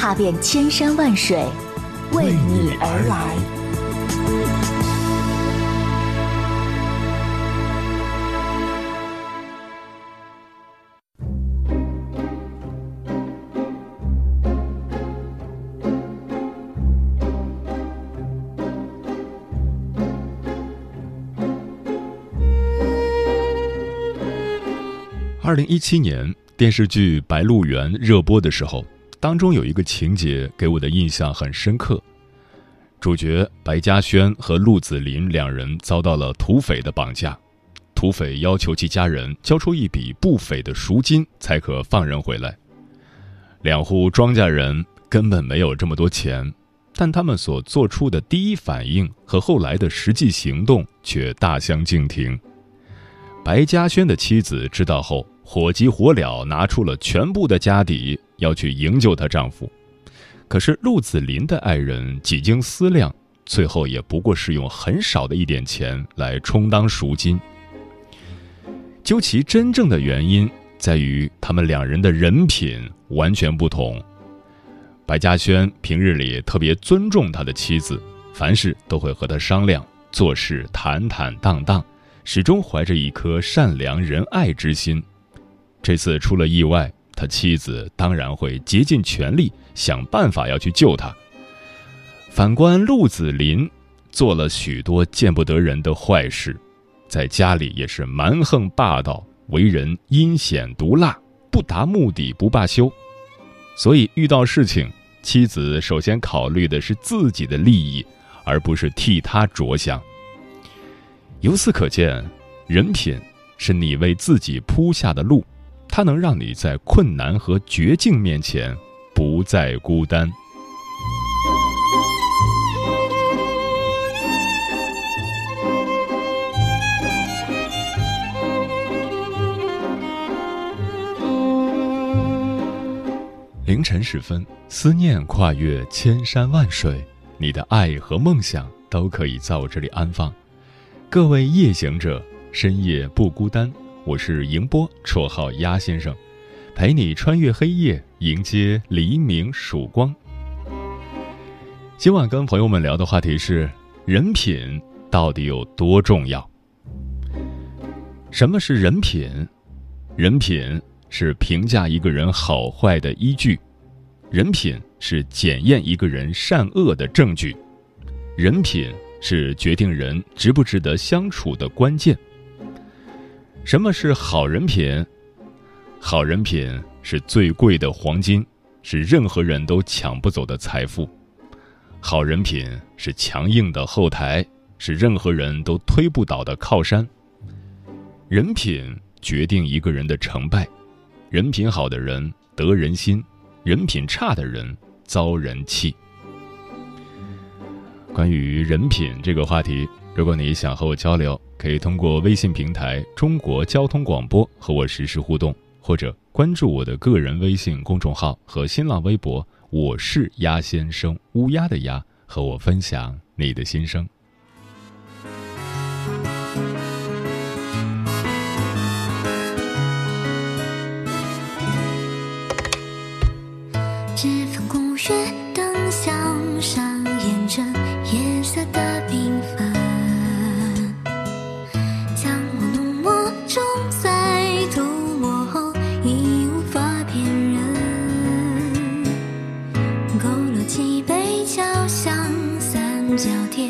踏遍千山万水，为你而来。二零一七年电视剧《白鹿原》热播的时候。当中有一个情节给我的印象很深刻，主角白嘉轩和陆子霖两人遭到了土匪的绑架，土匪要求其家人交出一笔不菲的赎金才可放人回来。两户庄稼人根本没有这么多钱，但他们所做出的第一反应和后来的实际行动却大相径庭。白嘉轩的妻子知道后，火急火燎拿出了全部的家底。要去营救她丈夫，可是陆子霖的爱人几经思量，最后也不过是用很少的一点钱来充当赎金。究其真正的原因，在于他们两人的人品完全不同。白嘉轩平日里特别尊重他的妻子，凡事都会和他商量，做事坦坦荡荡，始终怀着一颗善良仁爱之心。这次出了意外。他妻子当然会竭尽全力想办法要去救他。反观陆子霖，做了许多见不得人的坏事，在家里也是蛮横霸道，为人阴险毒辣，不达目的不罢休。所以遇到事情，妻子首先考虑的是自己的利益，而不是替他着想。由此可见，人品是你为自己铺下的路。它能让你在困难和绝境面前不再孤单。凌晨时分，思念跨越千山万水，你的爱和梦想都可以在我这里安放。各位夜行者，深夜不孤单。我是迎波，绰号鸭先生，陪你穿越黑夜，迎接黎明曙光。今晚跟朋友们聊的话题是：人品到底有多重要？什么是人品？人品是评价一个人好坏的依据，人品是检验一个人善恶的证据，人品是决定人值不值得相处的关键。什么是好人品？好人品是最贵的黄金，是任何人都抢不走的财富。好人品是强硬的后台，是任何人都推不倒的靠山。人品决定一个人的成败，人品好的人得人心，人品差的人遭人气。关于人品这个话题，如果你想和我交流。可以通过微信平台“中国交通广播”和我实时互动，或者关注我的个人微信公众号和新浪微博“我是鸭先生”（乌鸦的鸭），和我分享你的心声。西北交响三角天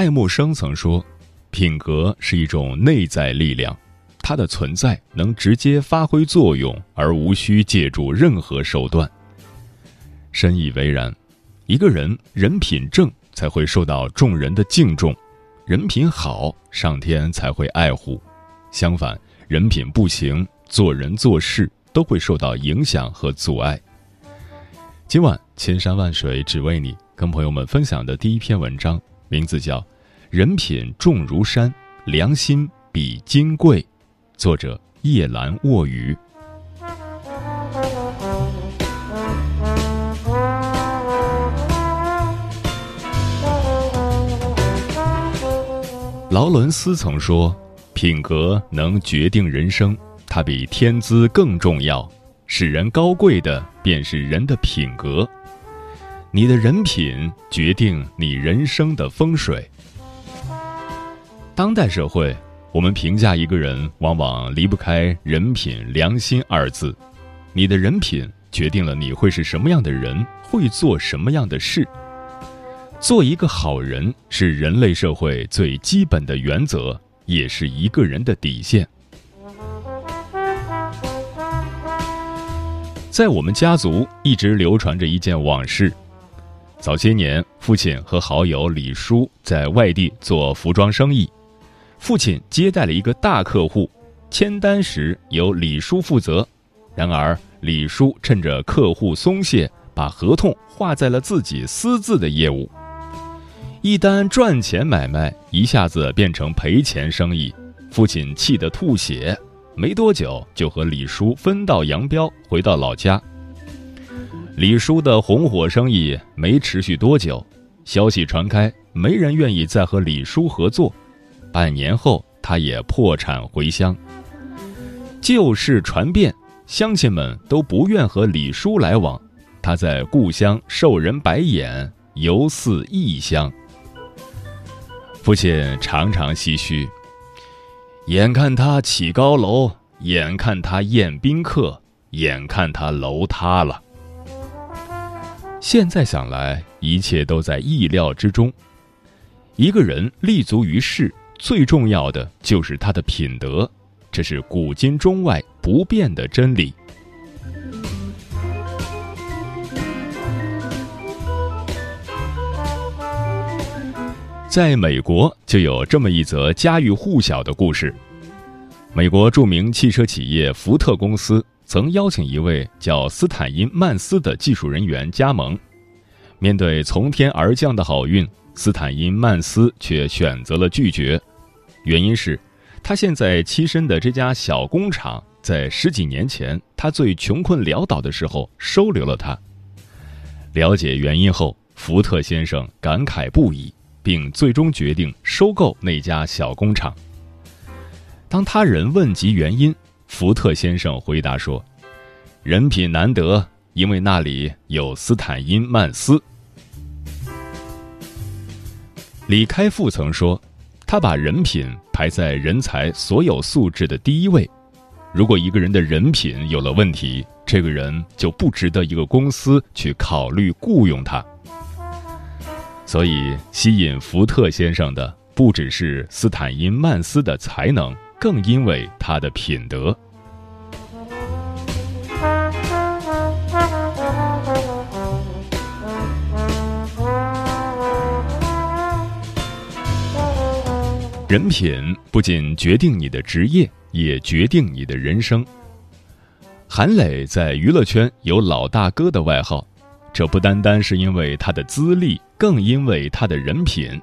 爱默生曾说：“品格是一种内在力量，它的存在能直接发挥作用，而无需借助任何手段。”深以为然。一个人人品正，才会受到众人的敬重；人品好，上天才会爱护。相反，人品不行，做人做事都会受到影响和阻碍。今晚千山万水只为你，跟朋友们分享的第一篇文章，名字叫《人品重如山，良心比金贵》，作者叶兰卧鱼。劳伦斯曾说：“品格能决定人生，它比天资更重要。使人高贵的便是人的品格。你的人品决定你人生的风水。”当代社会，我们评价一个人往往离不开“人品”“良心”二字。你的人品决定了你会是什么样的人，会做什么样的事。做一个好人是人类社会最基本的原则，也是一个人的底线。在我们家族一直流传着一件往事：早些年，父亲和好友李叔在外地做服装生意，父亲接待了一个大客户，签单时由李叔负责。然而，李叔趁着客户松懈，把合同画在了自己私自的业务。一单赚钱买卖一下子变成赔钱生意，父亲气得吐血，没多久就和李叔分道扬镳，回到老家。李叔的红火生意没持续多久，消息传开，没人愿意再和李叔合作。半年后，他也破产回乡。旧事传遍，乡亲们都不愿和李叔来往，他在故乡受人白眼，犹似异乡。父亲常常唏嘘，眼看他起高楼，眼看他宴宾客，眼看他楼塌了。现在想来，一切都在意料之中。一个人立足于世，最重要的就是他的品德，这是古今中外不变的真理。在美国就有这么一则家喻户晓的故事：美国著名汽车企业福特公司曾邀请一位叫斯坦因曼斯的技术人员加盟。面对从天而降的好运，斯坦因曼斯却选择了拒绝。原因是，他现在栖身的这家小工厂在十几年前他最穷困潦倒的时候收留了他。了解原因后，福特先生感慨不已。并最终决定收购那家小工厂。当他人问及原因，福特先生回答说：“人品难得，因为那里有斯坦因曼斯。”李开复曾说：“他把人品排在人才所有素质的第一位。如果一个人的人品有了问题，这个人就不值得一个公司去考虑雇佣他。”所以，吸引福特先生的不只是斯坦因曼斯的才能，更因为他的品德。人品不仅决定你的职业，也决定你的人生。韩磊在娱乐圈有“老大哥”的外号。这不单单是因为他的资历，更因为他的人品。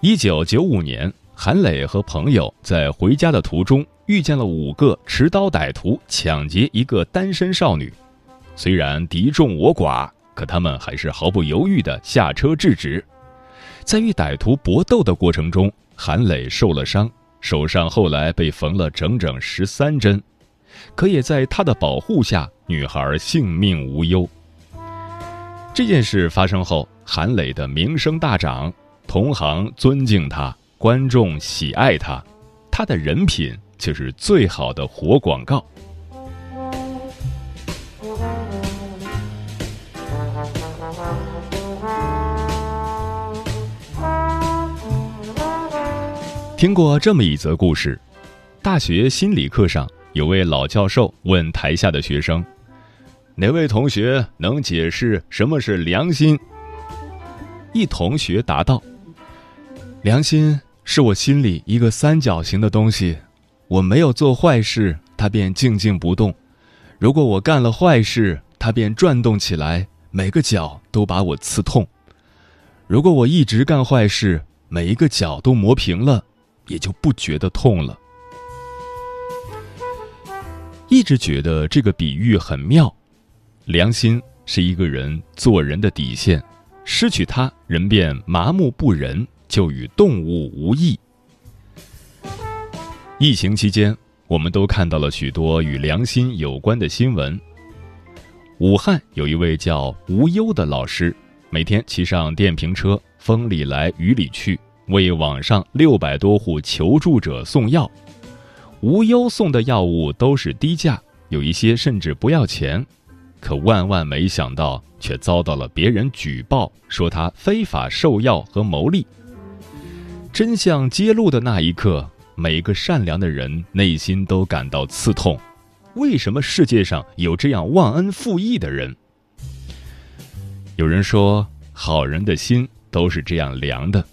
一九九五年，韩磊和朋友在回家的途中遇见了五个持刀歹徒抢劫一个单身少女，虽然敌众我寡，可他们还是毫不犹豫地下车制止。在与歹徒搏斗的过程中，韩磊受了伤，手上后来被缝了整整十三针，可也在他的保护下，女孩性命无忧。这件事发生后，韩磊的名声大涨，同行尊敬他，观众喜爱他，他的人品就是最好的活广告。听过这么一则故事：大学心理课上，有位老教授问台下的学生。哪位同学能解释什么是良心？一同学答道：“良心是我心里一个三角形的东西，我没有做坏事，它便静静不动；如果我干了坏事，它便转动起来，每个角都把我刺痛。如果我一直干坏事，每一个角都磨平了，也就不觉得痛了。一直觉得这个比喻很妙，良心是一个人做人的底线，失去它，人便麻木不仁，就与动物无异。疫情期间，我们都看到了许多与良心有关的新闻。武汉有一位叫吴优的老师，每天骑上电瓶车，风里来雨里去，为网上六百多户求助者送药。吴优送的药物都是低价，有一些甚至不要钱，可万万没想到，却遭到了别人举报，说他非法售药和牟利。真相揭露的那一刻。每个善良的人内心都感到刺痛，为什么世界上有这样忘恩负义的人？有人说，好人的心都是这样凉的，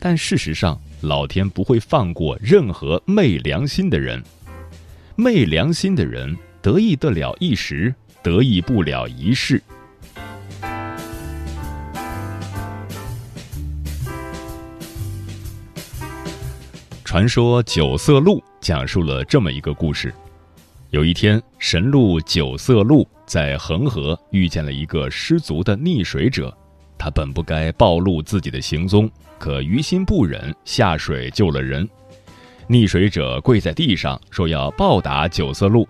但事实上，老天不会放过任何昧良心的人。昧良心的人得意得了一时，得意不了一世。传说九色鹿讲述了这么一个故事：有一天，神鹿九色鹿在恒河遇见了一个失足的溺水者，他本不该暴露自己的行踪，可于心不忍，下水救了人。溺水者跪在地上说要报答九色鹿，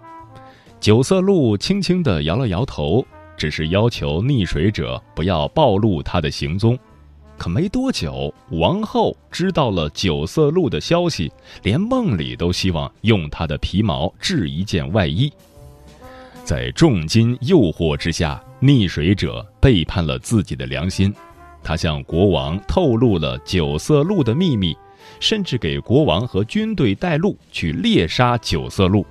九色鹿轻轻地摇了摇头，只是要求溺水者不要暴露他的行踪。可没多久，王后知道了九色鹿的消息，连梦里都希望用它的皮毛制一件外衣。在重金诱惑之下，溺水者背叛了自己的良心，他向国王透露了九色鹿的秘密，甚至给国王和军队带路去猎杀九色鹿。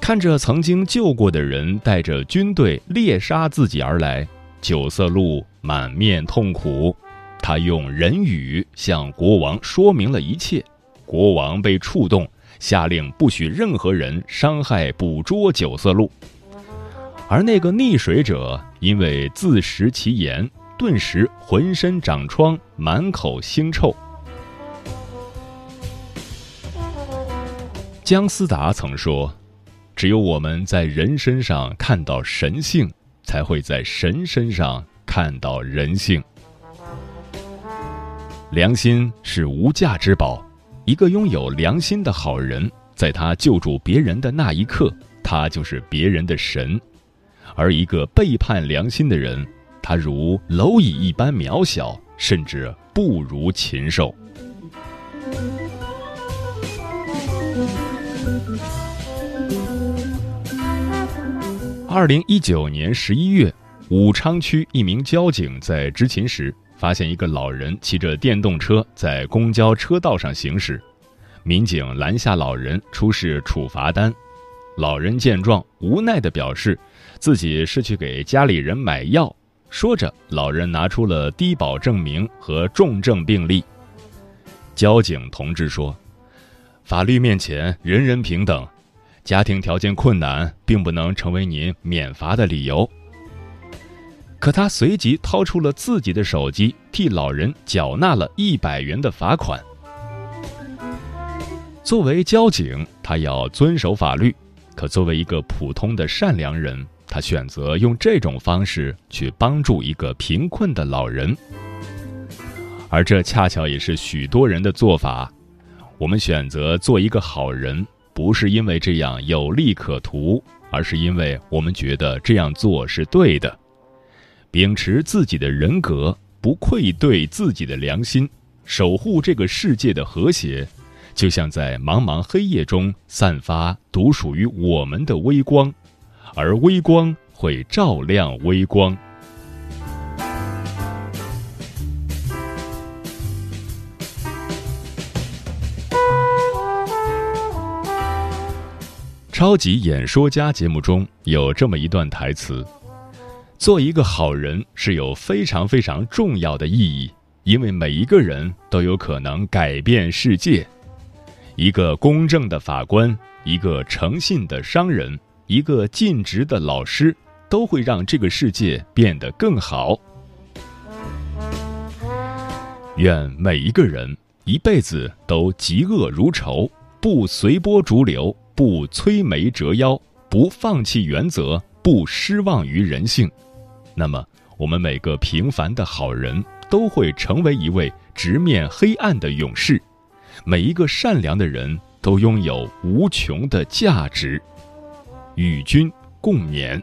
看着曾经救过的人带着军队猎杀自己而来。九色鹿满面痛苦，他用人语向国王说明了一切。国王被触动，下令不许任何人伤害、捕捉九色鹿。而那个溺水者因为自食其言，顿时浑身长疮，满口腥臭。姜思达曾说：“只有我们在人身上看到神性。”才会在神身上看到人性。良心是无价之宝，一个拥有良心的好人，在他救助别人的那一刻，他就是别人的神；而一个背叛良心的人，他如蝼蚁一般渺小，甚至不如禽兽。二零一九年十一月，武昌区一名交警在执勤时，发现一个老人骑着电动车在公交车道上行驶。民警拦下老人，出示处罚单。老人见状，无奈地表示，自己是去给家里人买药。说着，老人拿出了低保证明和重症病历。交警同志说：“法律面前，人人平等。”家庭条件困难并不能成为您免罚的理由。可他随即掏出了自己的手机，替老人缴纳了一百元的罚款。作为交警，他要遵守法律；可作为一个普通的善良人，他选择用这种方式去帮助一个贫困的老人。而这恰巧也是许多人的做法。我们选择做一个好人。不是因为这样有利可图，而是因为我们觉得这样做是对的。秉持自己的人格，不愧对自己的良心，守护这个世界的和谐，就像在茫茫黑夜中散发独属于我们的微光，而微光会照亮微光。超级演说家节目中有这么一段台词：“做一个好人是有非常非常重要的意义，因为每一个人都有可能改变世界。一个公正的法官，一个诚信的商人，一个尽职的老师，都会让这个世界变得更好。愿每一个人一辈子都嫉恶如仇，不随波逐流，不摧眉折腰，不放弃原则，不失望于人性。那么，我们每个平凡的好人都会成为一位直面黑暗的勇士。每一个善良的人都拥有无穷的价值，与君共勉。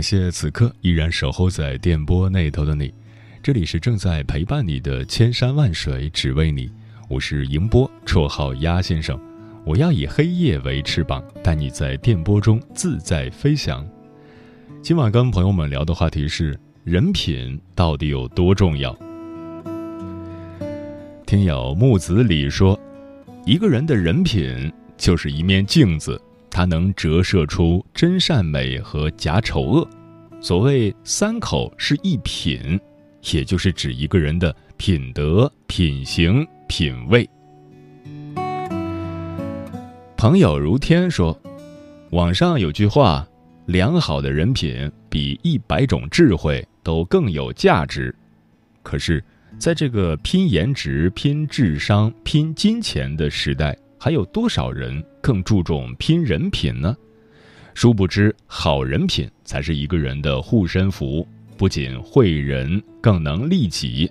感谢此刻依然守候在电波那头的你，这里是正在陪伴你的千山万水只为你，我是迎波，绰号鸭先生。我要以黑夜为翅膀，带你在电波中自在飞翔。今晚跟朋友们聊的话题是：人品到底有多重要？听友木子李说，一个人的人品就是一面镜子，它能折射出真善美和假丑恶。所谓三口是一品，也就是指一个人的品德、品行、品味。朋友如天说：“网上有句话，良好的人品比一百种智慧都更有价值。可是，在这个拼颜值、拼智商、拼金钱的时代，还有多少人更注重拼人品呢？殊不知，好人品才是一个人的护身符，不仅惠人，更能利己。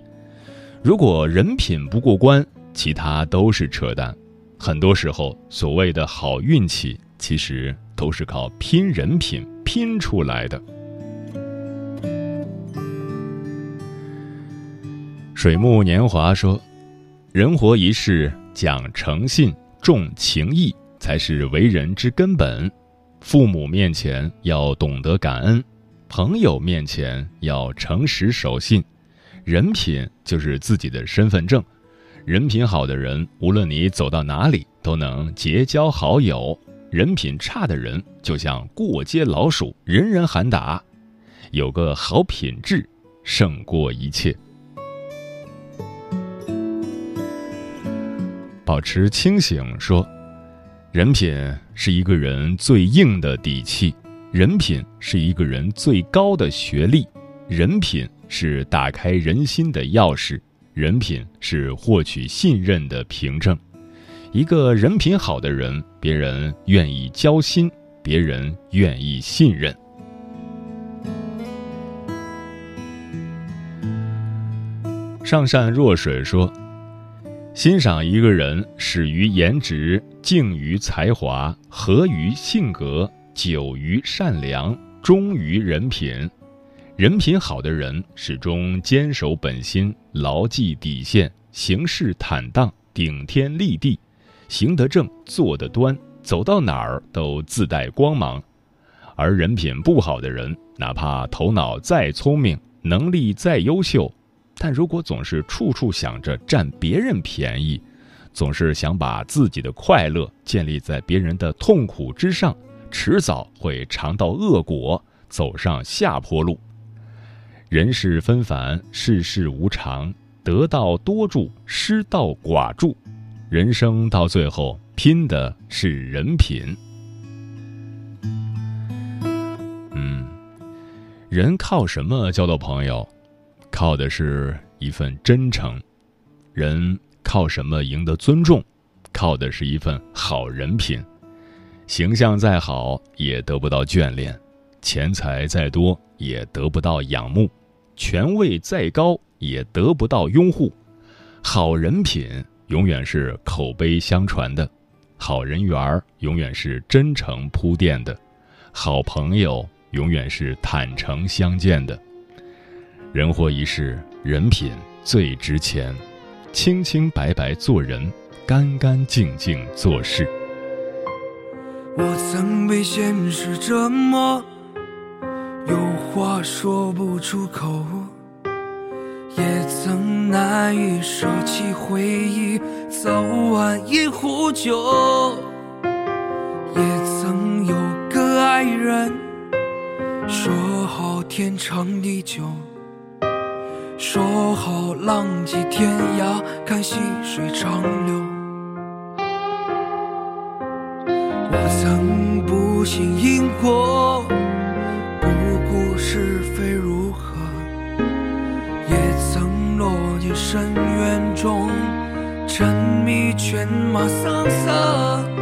如果人品不过关，其他都是扯淡。”很多时候，所谓的好运气，其实都是靠拼人品拼出来的。水木年华说：“人活一世，讲诚信，重情义，才是为人之根本。父母面前要懂得感恩，朋友面前要诚实守信，人品就是自己的身份证。”人品好的人，无论你走到哪里，都能结交好友；人品差的人，就像过街老鼠，人人喊打。有个好品质，胜过一切。保持清醒，说，人品是一个人最硬的底气，人品是一个人最高的学历，人品是打开人心的钥匙。人品是获取信任的凭证，一个人品好的人，别人愿意交心，别人愿意信任。上善若水说：“欣赏一个人，始于颜值，敬于才华，合于性格，久于善良，忠于人品。”人品好的人始终坚守本心，牢记底线，行事坦荡，顶天立地，行得正，坐得端，走到哪儿都自带光芒。而人品不好的人，哪怕头脑再聪明，能力再优秀，但如果总是处处想着占别人便宜，总是想把自己的快乐建立在别人的痛苦之上，迟早会尝到恶果，走上下坡路。人世纷繁，世事无常，得道多助，失道寡助。人生到最后，拼的是人品。嗯，人靠什么交到朋友？靠的是一份真诚。人靠什么赢得尊重？靠的是一份好人品。形象再好，也得不到眷恋；钱财再多，也得不到仰慕。权位再高也得不到拥护，好人品永远是口碑相传的，好人缘永远是真诚铺垫的，好朋友永远是坦诚相见的。人活一世，人品最值钱，清清白白做人，干干净净做事。我曾被现实折磨，有话说不出口，也曾难以舍弃回忆，早晚一壶酒。也曾有个爱人，说好天长地久，说好浪迹天涯，看细水长流。我曾不信因果，不顾是非如何，也曾落进深渊中，沉迷犬马声色。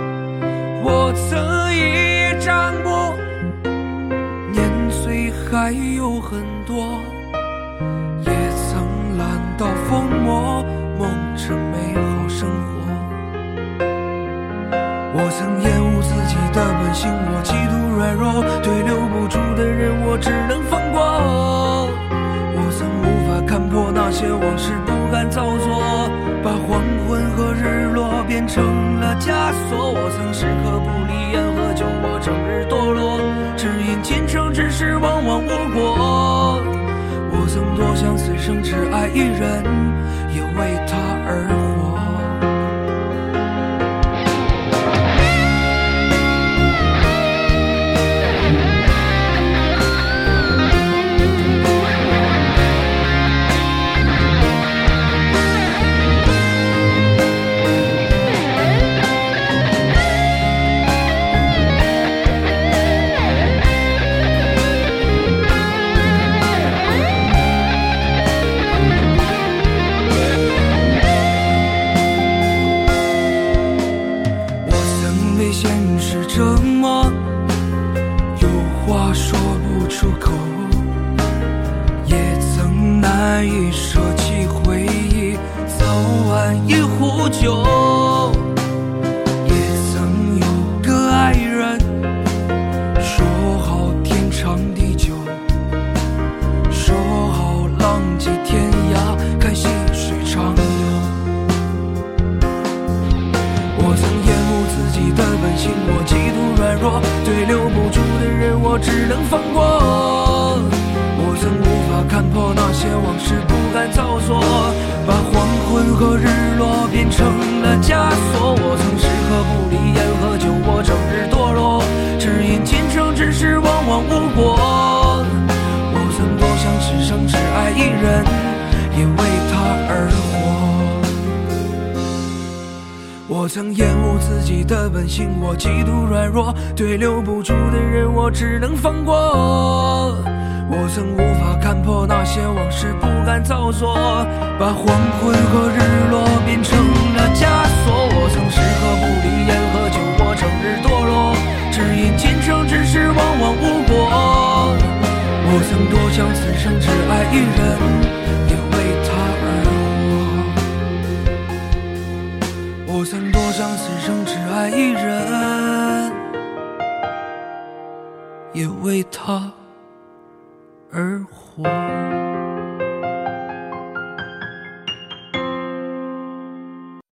我曾厌恶自己的本性，我极度软弱，对留不住的人，我只能放过。我曾无法看破那些往事，不敢造作，把黄昏和日落变成了枷锁。我曾时刻不离烟和酒，我整日堕落，只因前生之事往往无果。我曾多想此生只爱一人，也为他而活。无果。我曾多想此生只爱一人，也为他而活。我曾厌恶自己的本性，我极度软弱，对留不住的人，我只能放过。我曾无法看破那些往事，不敢造作，把黄昏和日落变成了枷锁。我曾时刻不离烟和酒，我整日堕落，只因前生之事往往无我。我曾多想此生只爱一人，也为他而活。我曾多想此生只爱一人，也为他而活。